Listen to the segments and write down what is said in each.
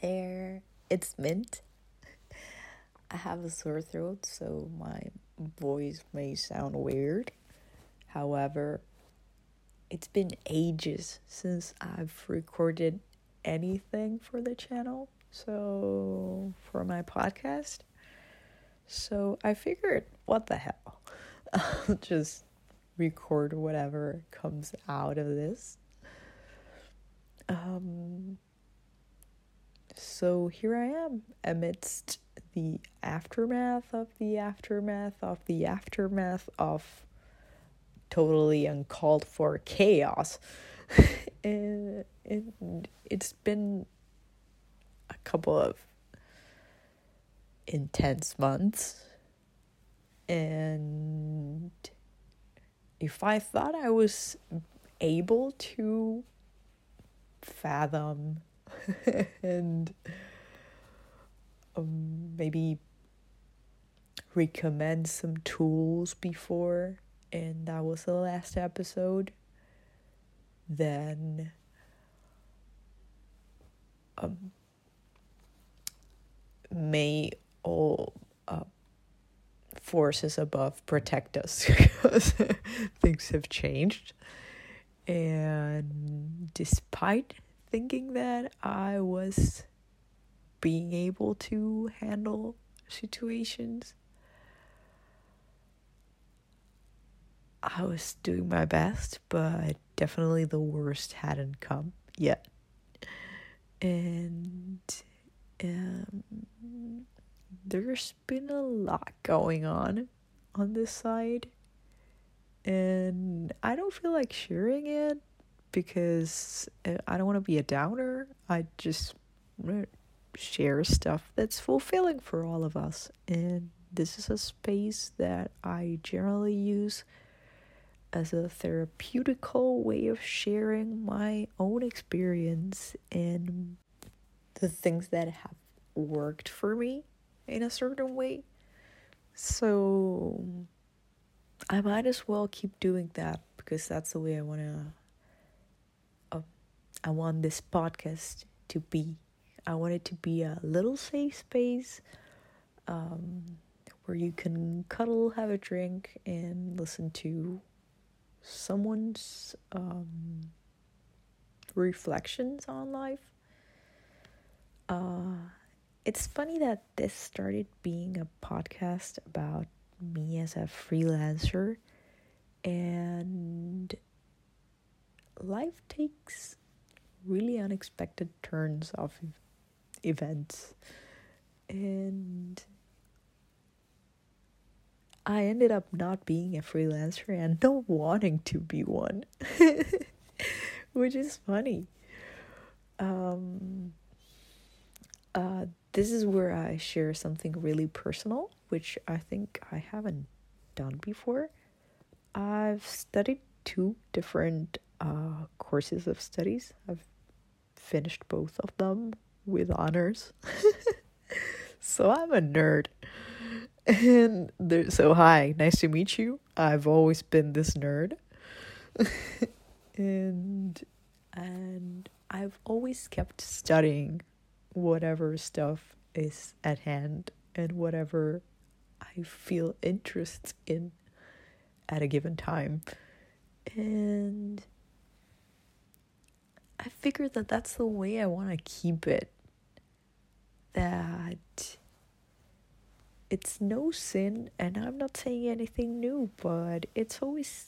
there. It's Mint. I have a sore throat, so my voice may sound weird. However, it's been ages since I've recorded anything for the channel, so for my podcast. So I figured, what the hell? I'll just record whatever comes out of this. Um, so here I am amidst the aftermath of the aftermath of the aftermath of totally uncalled for chaos. and, it's been a couple of intense months. And if I thought I was able to fathom and um, maybe recommend some tools before, and that was the last episode, then um, may all uh, forces above protect us because things have changed. And despite thinking that I was being able to handle situations. I was doing my best, but definitely the worst hadn't come yet. And um, there's been a lot going on on this side. And I don't feel like sharing it because uh, I don't want to be a downer. I just share stuff that's fulfilling for all of us. And this is a space that I generally use as a therapeutical way of sharing my own experience and the things that have worked for me in a certain way. So I might as well keep doing that because that's the way I want to I want this podcast to be. I want it to be a little safe space um, where you can cuddle, have a drink, and listen to someone's um, reflections on life. Uh, it's funny that this started being a podcast about me as a freelancer, and life takes really unexpected turns of events. And I ended up not being a freelancer and not wanting to be one, which is funny. Um, uh, this is where I share something really personal, which I think I haven't done before. I've studied two different uh, courses of studies. I've finished both of them with honors. so I'm a nerd. And there, so hi, nice to meet you. I've always been this nerd. and and I've always kept studying whatever stuff is at hand and whatever I feel interest in at a given time. And I figured that that's the way I want to keep it. That it's no sin, and I'm not saying anything new, but it's always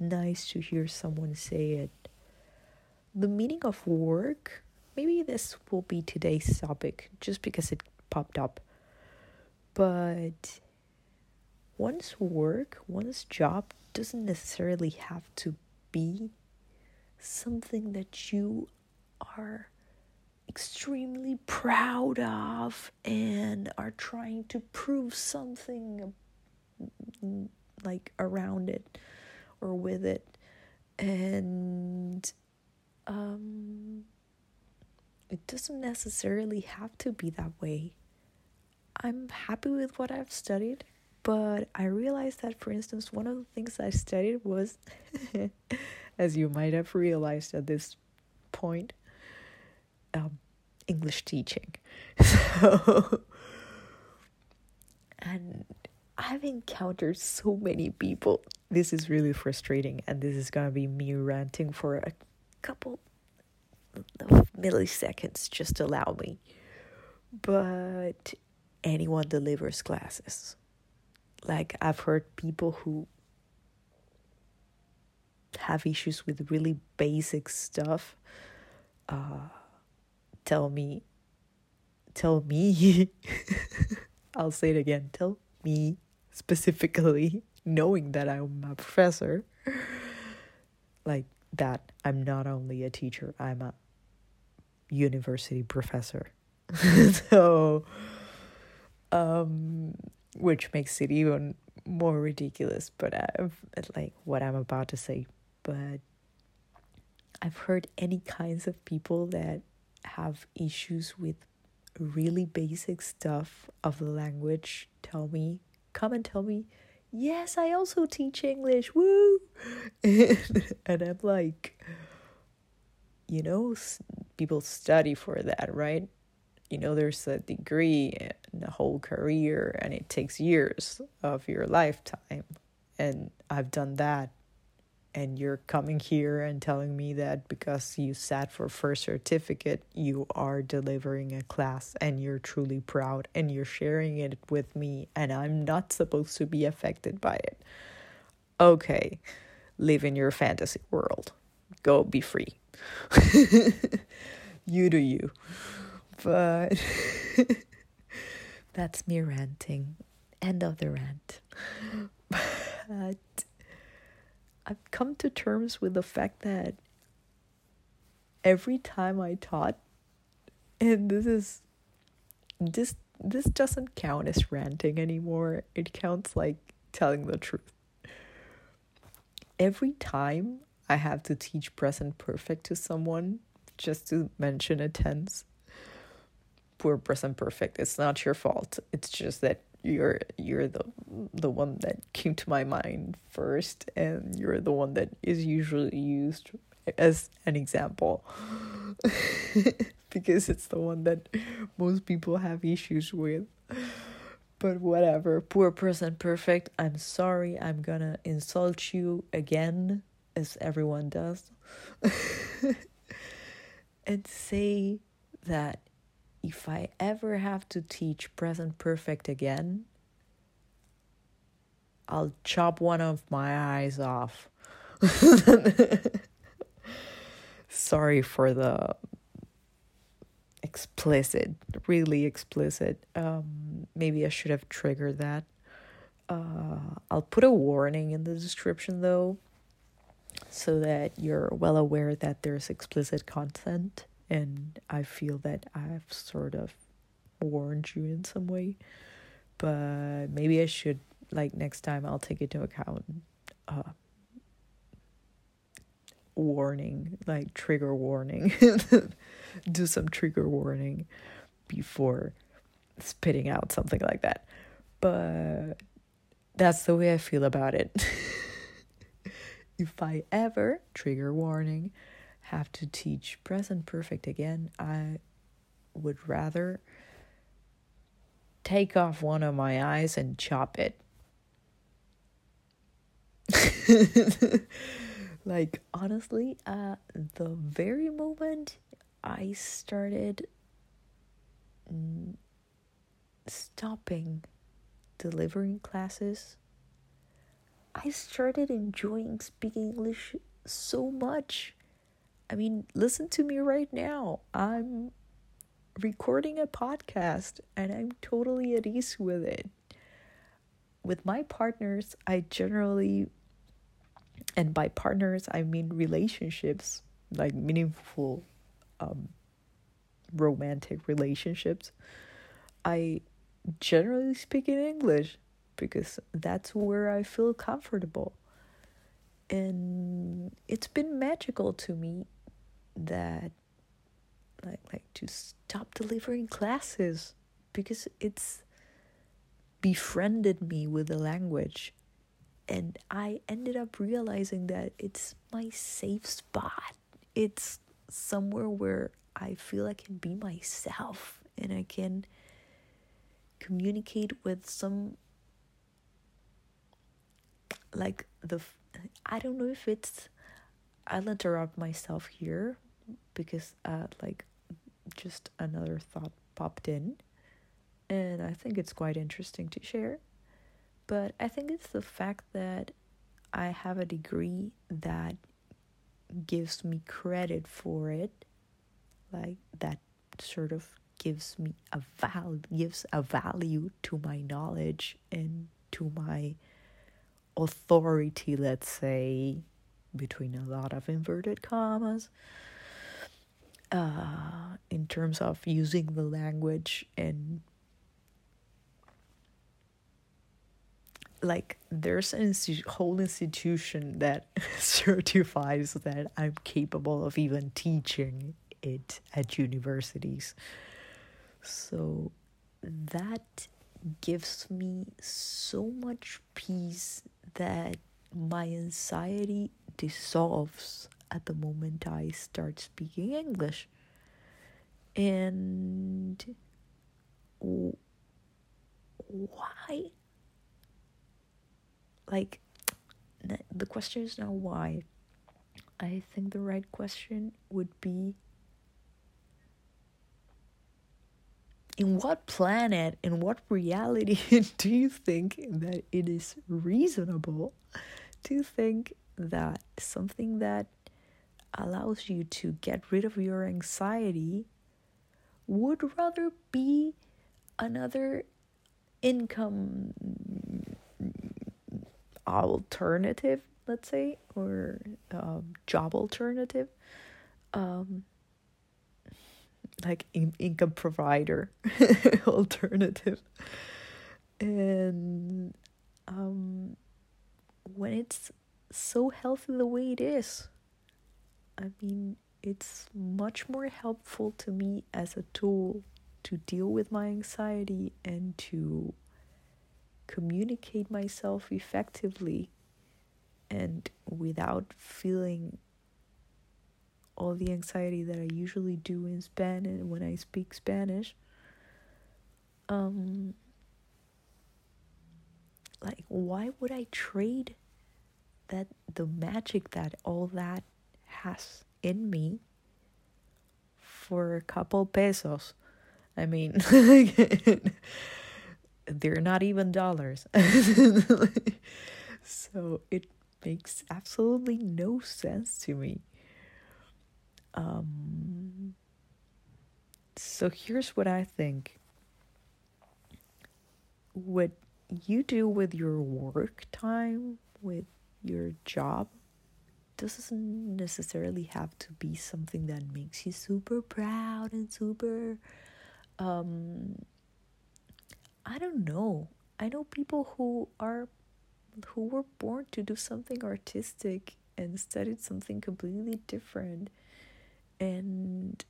nice to hear someone say it. The meaning of work, maybe this will be today's topic just because it popped up. But one's work, one's job doesn't necessarily have to be something that you are extremely proud of and are trying to prove something like around it or with it. And um it doesn't necessarily have to be that way. I'm happy with what i've studied but i realized that for instance one of the things i studied was as you might have realized at this point, um, English teaching. So, and I've encountered so many people. This is really frustrating, and this is gonna be me ranting for a couple of milliseconds. Just allow me. But anyone delivers classes. Like, I've heard people who have issues with really basic stuff uh, tell me tell me i'll say it again tell me specifically knowing that i'm a professor like that i'm not only a teacher i'm a university professor. So um which makes it even more ridiculous but i've like what i'm about to say but I've heard any kinds of people that have issues with really basic stuff of the language tell me, come and tell me, yes, I also teach English, woo! and, I'm like, you know, people study for that, right? You know, there's a degree and a whole career, and it takes years of your lifetime. And I've done that and you're coming here and telling me that because you sat for first certificate you are delivering a class and you're truly proud and you're sharing it with me and I'm not supposed to be affected by it. Okay, live in your fantasy world. Go be free. you do you. But that's me ranting. End of the rant. But I've come to terms with the fact that every time I taught, and this is this this doesn't count as ranting anymore. It counts like telling the truth. Every time I have to teach present perfect to someone, just to mention a tense, poor present perfect, it's not your fault. It's just that you're you're the the one that came to my mind first and you're the one that is usually used as an example. Because it's the one that most people have issues with. But whatever. Poor present perfect. I'm sorry. I'm gonna insult you again as everyone does. And say that if I ever have to teach present perfect again, I'll chop one of my eyes off. Sorry for the explicit, really explicit. Um, maybe I should have triggered that. Uh, I'll put a warning in the description though, so that you're well aware that there's explicit content and I feel that I've sort of warned you in some way. But maybe I should like next time I'll take into account uh warning, like trigger warning. Do some trigger warning before spitting out something like that. But that's the way I feel about it. if I ever trigger warning have to teach present perfect again, I would rather take off one of my eyes and chop it. like honestly, uh the very moment I started stopping delivering classes, I started enjoying speaking English so much. I mean, listen to me right now. I'm recording a podcast and I'm totally at ease with it. With my partners, I generally, and by partners, I mean relationships, like meaningful, um, romantic relationships. I generally speak in English because that's where I feel comfortable. And it's been magical to me that like like to stop delivering classes because it's befriended me with the language and I ended up realizing that it's my safe spot. It's somewhere where I feel I can be myself and I can communicate with some like the I don't know if it's I'll interrupt myself here because uh like just another thought popped in and I think it's quite interesting to share. But I think it's the fact that I have a degree that gives me credit for it, like that sort of gives me a val gives a value to my knowledge and to my authority, let's say, between a lot of inverted commas, uh, in terms of using the language and like there's a whole institution that certifies that I'm capable of even teaching it at universities. So that gives me so much peace that my anxiety dissolves at the moment I start speaking English. And why? Like, the question is now why. I think the right question would be in what planet, in what reality do you think that it is reasonable to think that something that allows you to get rid of your anxiety would rather be another income alternative, let's say, or um, job alternative? Um, like in- income provider alternative and um when it's so healthy the way it is i mean it's much more helpful to me as a tool to deal with my anxiety and to communicate myself effectively and without feeling all the anxiety that I usually do in Spanish when I speak Spanish. Um, like, why would I trade that the magic that all that has in me for a couple pesos? I mean, they're not even dollars. so it makes absolutely no sense to me. Um, so here's what I think. What you do with your work time, with your job, doesn't necessarily have to be something that makes you super proud and super um I don't know. I know people who are who were born to do something artistic and studied something completely different and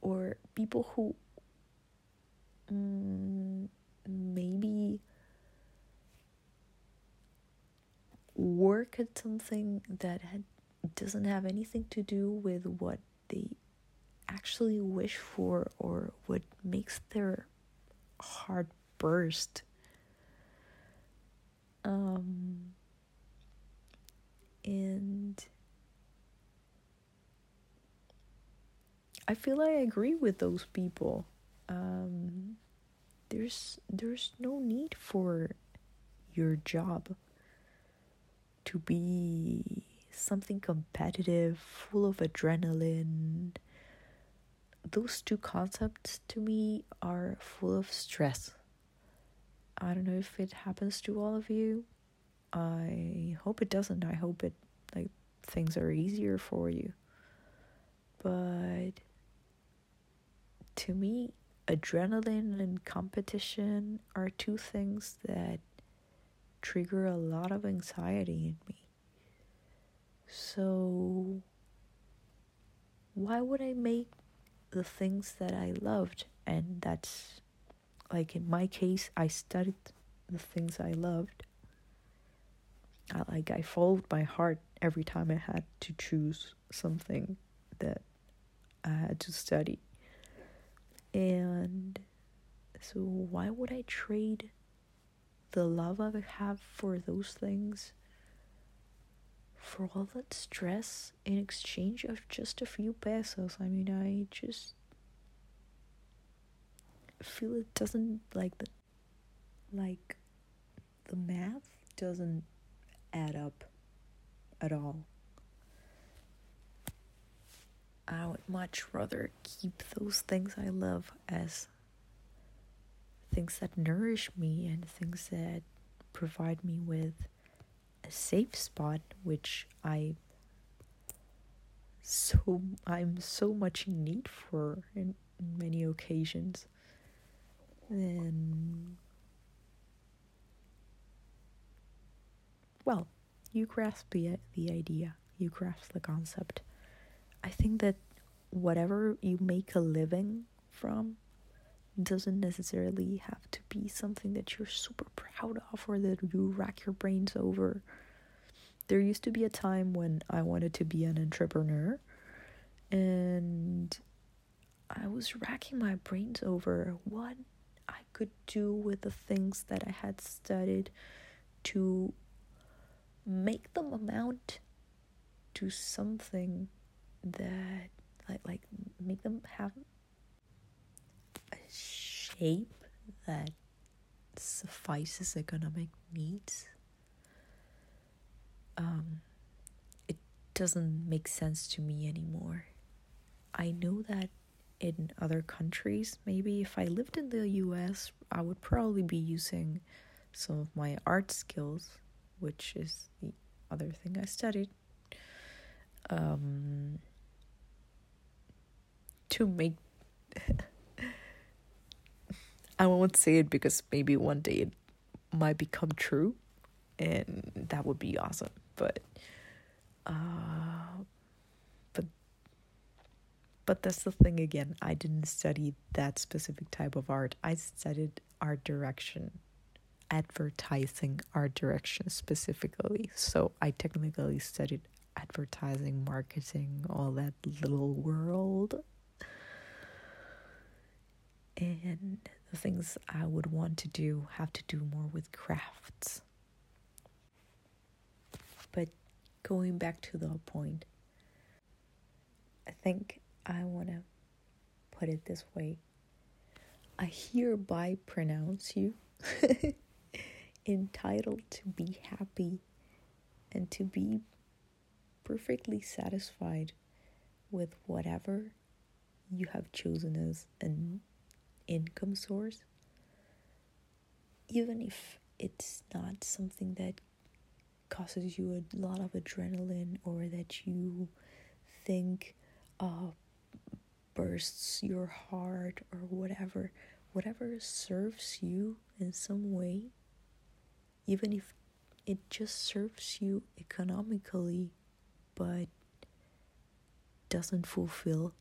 or people who mm, maybe work at something that had, doesn't have anything to do with what they actually wish for or what makes their heart burst um and I feel I agree with those people. Um, there's there's no need for your job to be something competitive, full of adrenaline. Those two concepts to me are full of stress. I don't know if it happens to all of you. I hope it doesn't. I hope it like things are easier for you. But to me, adrenaline and competition are two things that trigger a lot of anxiety in me. So, why would I make the things that I loved? And that's like in my case, I studied the things I loved. I, like I followed my heart every time I had to choose something that I had to study. And so, why would I trade the love I have for those things for all that stress in exchange of just a few pesos? I mean, I just feel it doesn't like the like the math doesn't add up at all. I would much rather keep those things I love as things that nourish me and things that provide me with a safe spot which I so I'm so much in need for in, in many occasions. Then well you grasp the the idea you grasp the concept. I think that whatever you make a living from doesn't necessarily have to be something that you're super proud of or that you rack your brains over. There used to be a time when I wanted to be an entrepreneur and I was racking my brains over what I could do with the things that I had studied to make them amount to something that like like make them have shape that suffices economic needs um it doesn't make sense to me anymore. I know that in other countries maybe if i lived in the us i would probably be using some of my art skills which is the other thing i studied um to make I won't say it because maybe one day it might become true and that would be awesome but uh but but that's the thing again I didn't study that specific type of art. I studied art direction advertising art direction specifically. So I technically studied advertising marketing all that little world. And the things I would want to do have to do more with crafts. But going back to the point, I think I want to put it this way I hereby pronounce you entitled to be happy and to be perfectly satisfied with whatever you have chosen as an income source, even if it's not something that causes you a lot of adrenaline or that you think uh, bursts your heart or whatever, whatever serves you in some way, even if it just serves you economically but doesn't fulfill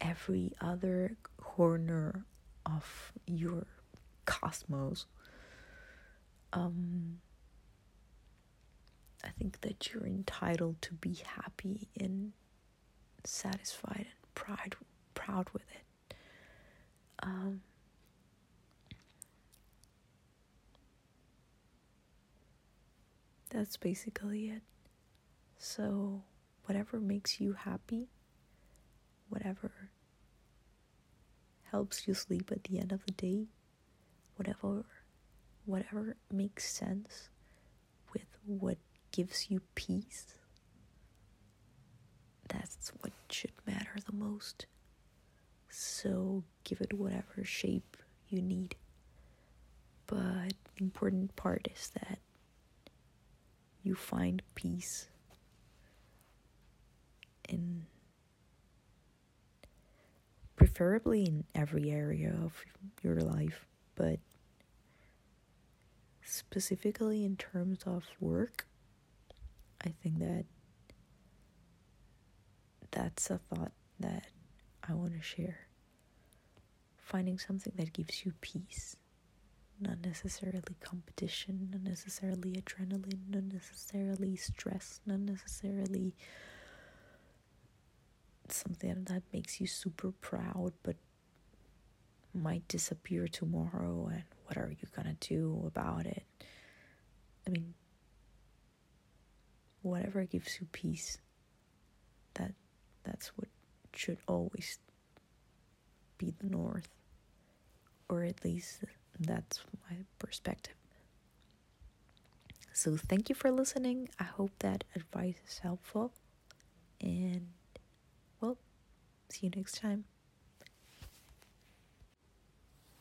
every other corner of your cosmos. Um, I think that you're entitled to be happy and satisfied and proud proud with it. Um, that's basically it. So, whatever makes you happy, whatever helps you sleep at the end of the day, whatever whatever makes sense with what gives you peace. That's what should matter the most. So give it whatever shape you need. But the important part is that you find peace in preferably in every area of your life, but specifically in terms of work, I think that that's a thought that I want to share. Finding something that gives you peace, not necessarily competition, not necessarily adrenaline, not necessarily stress, not necessarily something that makes you super proud but might disappear tomorrow and what are you gonna do about it? I mean whatever gives you peace that that's what should always be the north or at least that's my perspective. So thank you for listening. I hope that advice is helpful and see you next time.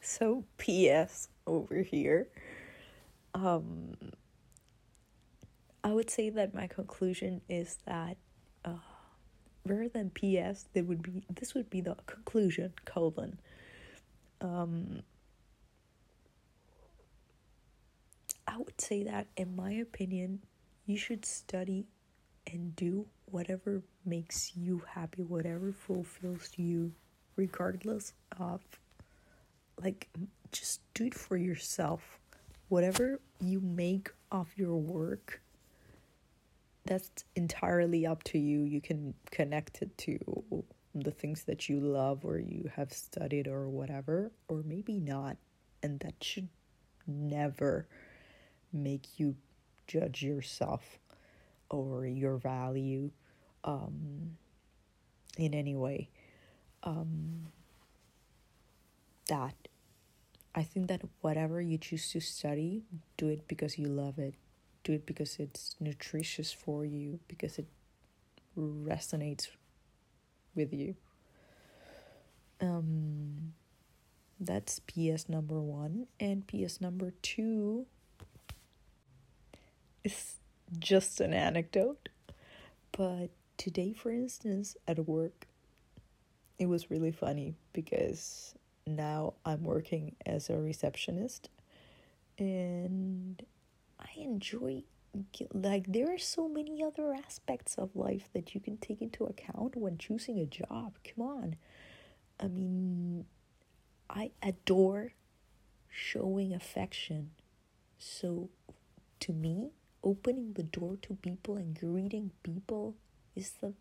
So ps over here. Um i would say that my conclusion is that uh rather than ps there would be this would be the conclusion colon. Um i would say that in my opinion you should study and do whatever makes you happy whatever fulfills you regardless of like just do it for yourself. Whatever you make of your work that's entirely up to you. You can connect it to the things that you love or you have studied or whatever or maybe not. And that should never make you judge yourself or your value um, in any way um, that I think that whatever you choose to study, do it because you love it. Do it because it's nutritious for you, because it resonates with you. Um, that's PS number one. And PS number two is just an anecdote. But today, for instance, at work, it was really funny because now I'm working as a receptionist and I enjoy like there are so many other aspects of life that you can take into account when choosing a job. Come on. I mean, I adore showing affection. So to me, opening the door to people and greeting people is the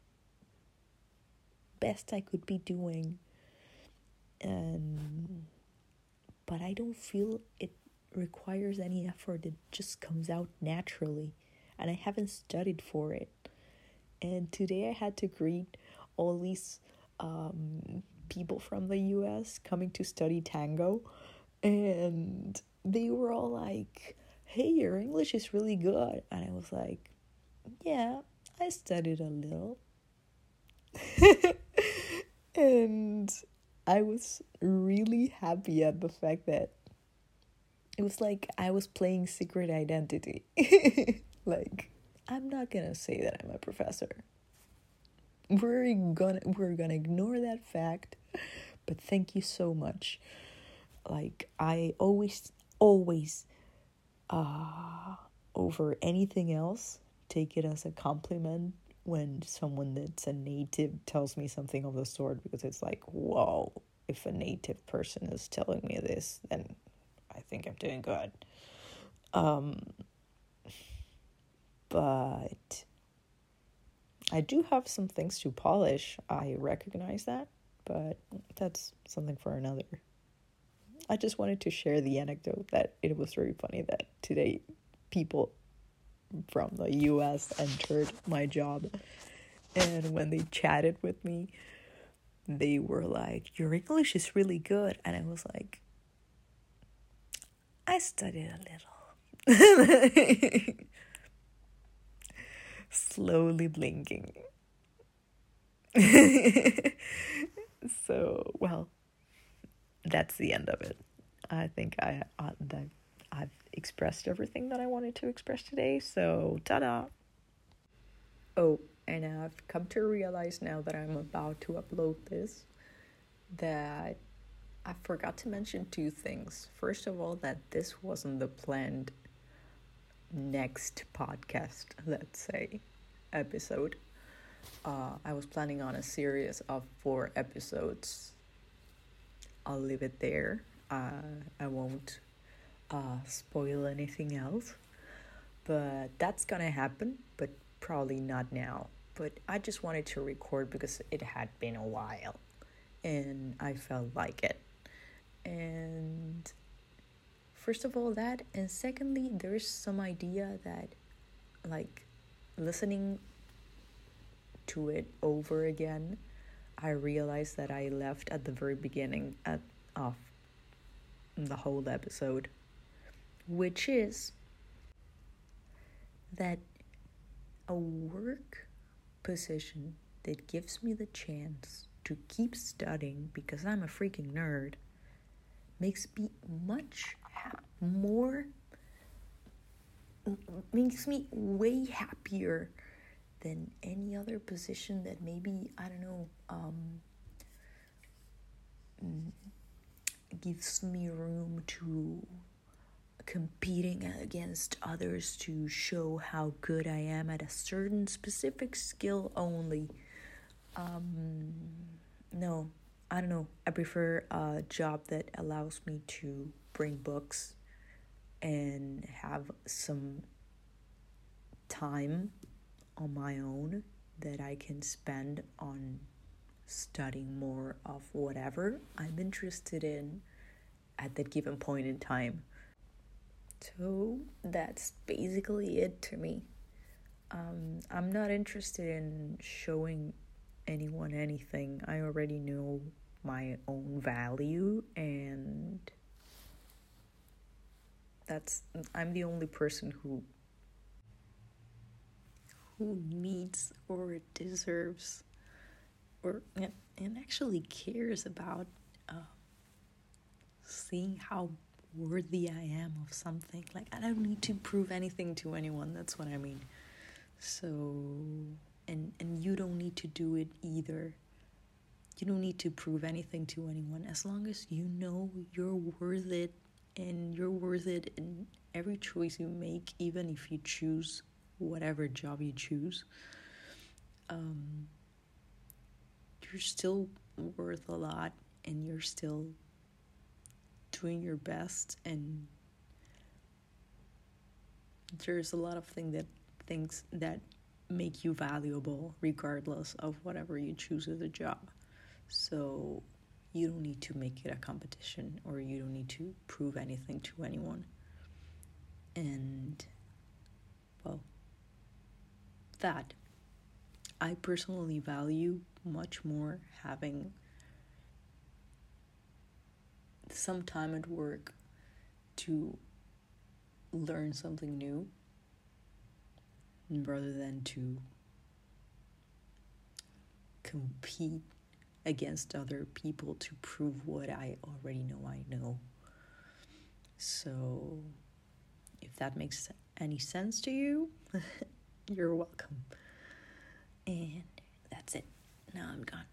best I could be doing and but I don't feel it requires any effort. It just comes out naturally, and I haven't studied for it. And today I had to greet all these um, people from the U.S. coming to study tango, and they were all like, "Hey, your English is really good," and I was like, "Yeah, I studied a little." and I was really happy at the fact that it was like I was playing secret identity. like I'm not gonna say that I'm a professor. We're gonna we're gonna ignore that fact. But thank you so much. Like I always always uh over anything else take it as a compliment when someone that's a native tells me something of the sort because it's like, whoa, if a native person is telling me this, then I think I'm doing good. Um, but I do have some things to polish. I recognize that, but that's something for another. I just wanted to share the anecdote that it was very funny that today people from the US entered my job. And when they chatted with me, they were like, Your English is really good. And I was like, I studied a little. Slowly blinking. so, well, that's the end of it. I think I, I I've expressed everything that I wanted to express today. So, ta da! Oh, and I've come to realize now that I'm about to upload this that I forgot to mention two things. First of all, that this wasn't the planned next podcast, let's say, episode. Uh, I was planning on a series of four episodes. I'll leave it there. Uh, I won't uh, spoil anything else. But that's gonna happen, but probably not now. but I just wanted to record because it had been a while and I felt like it. And first of all, that, and secondly, there's some idea that like listening to it over again, I realized that I left at the very beginning at, of the whole episode, which is that a work position that gives me the chance to keep studying because I'm a freaking nerd makes me much more makes me way happier than any other position that maybe I don't know um, gives me room to competing against others to show how good I am at a certain specific skill only. Um, no, I don't know. I prefer a job that allows me to bring books and have some time on my own that I can spend on studying more of whatever I'm interested in at that given point in time. So that's basically it to me. Um, I'm not interested in showing anyone anything. I already know my own value, and that's I'm the only person who who needs or deserves or and and actually cares about uh, seeing how worthy I am of something. Like I don't need to prove anything to anyone. That's what I mean. So and and you don't need to do it either. You don't need to prove anything to anyone as long as you know you're worth it and you're worth it in every choice you make, even if you choose whatever job you choose. Um, you're still worth a lot and you're still doing your best and there's a lot of things that things that make you valuable regardless of whatever you choose as a job. So you don't need to make it a competition or you don't need to prove anything to anyone. And well that. I personally value much more having some time at work to learn something new rather than to compete against other people to prove what I already know I know. So, if that makes any sense to you, you're welcome. And that's it. Now I'm gone.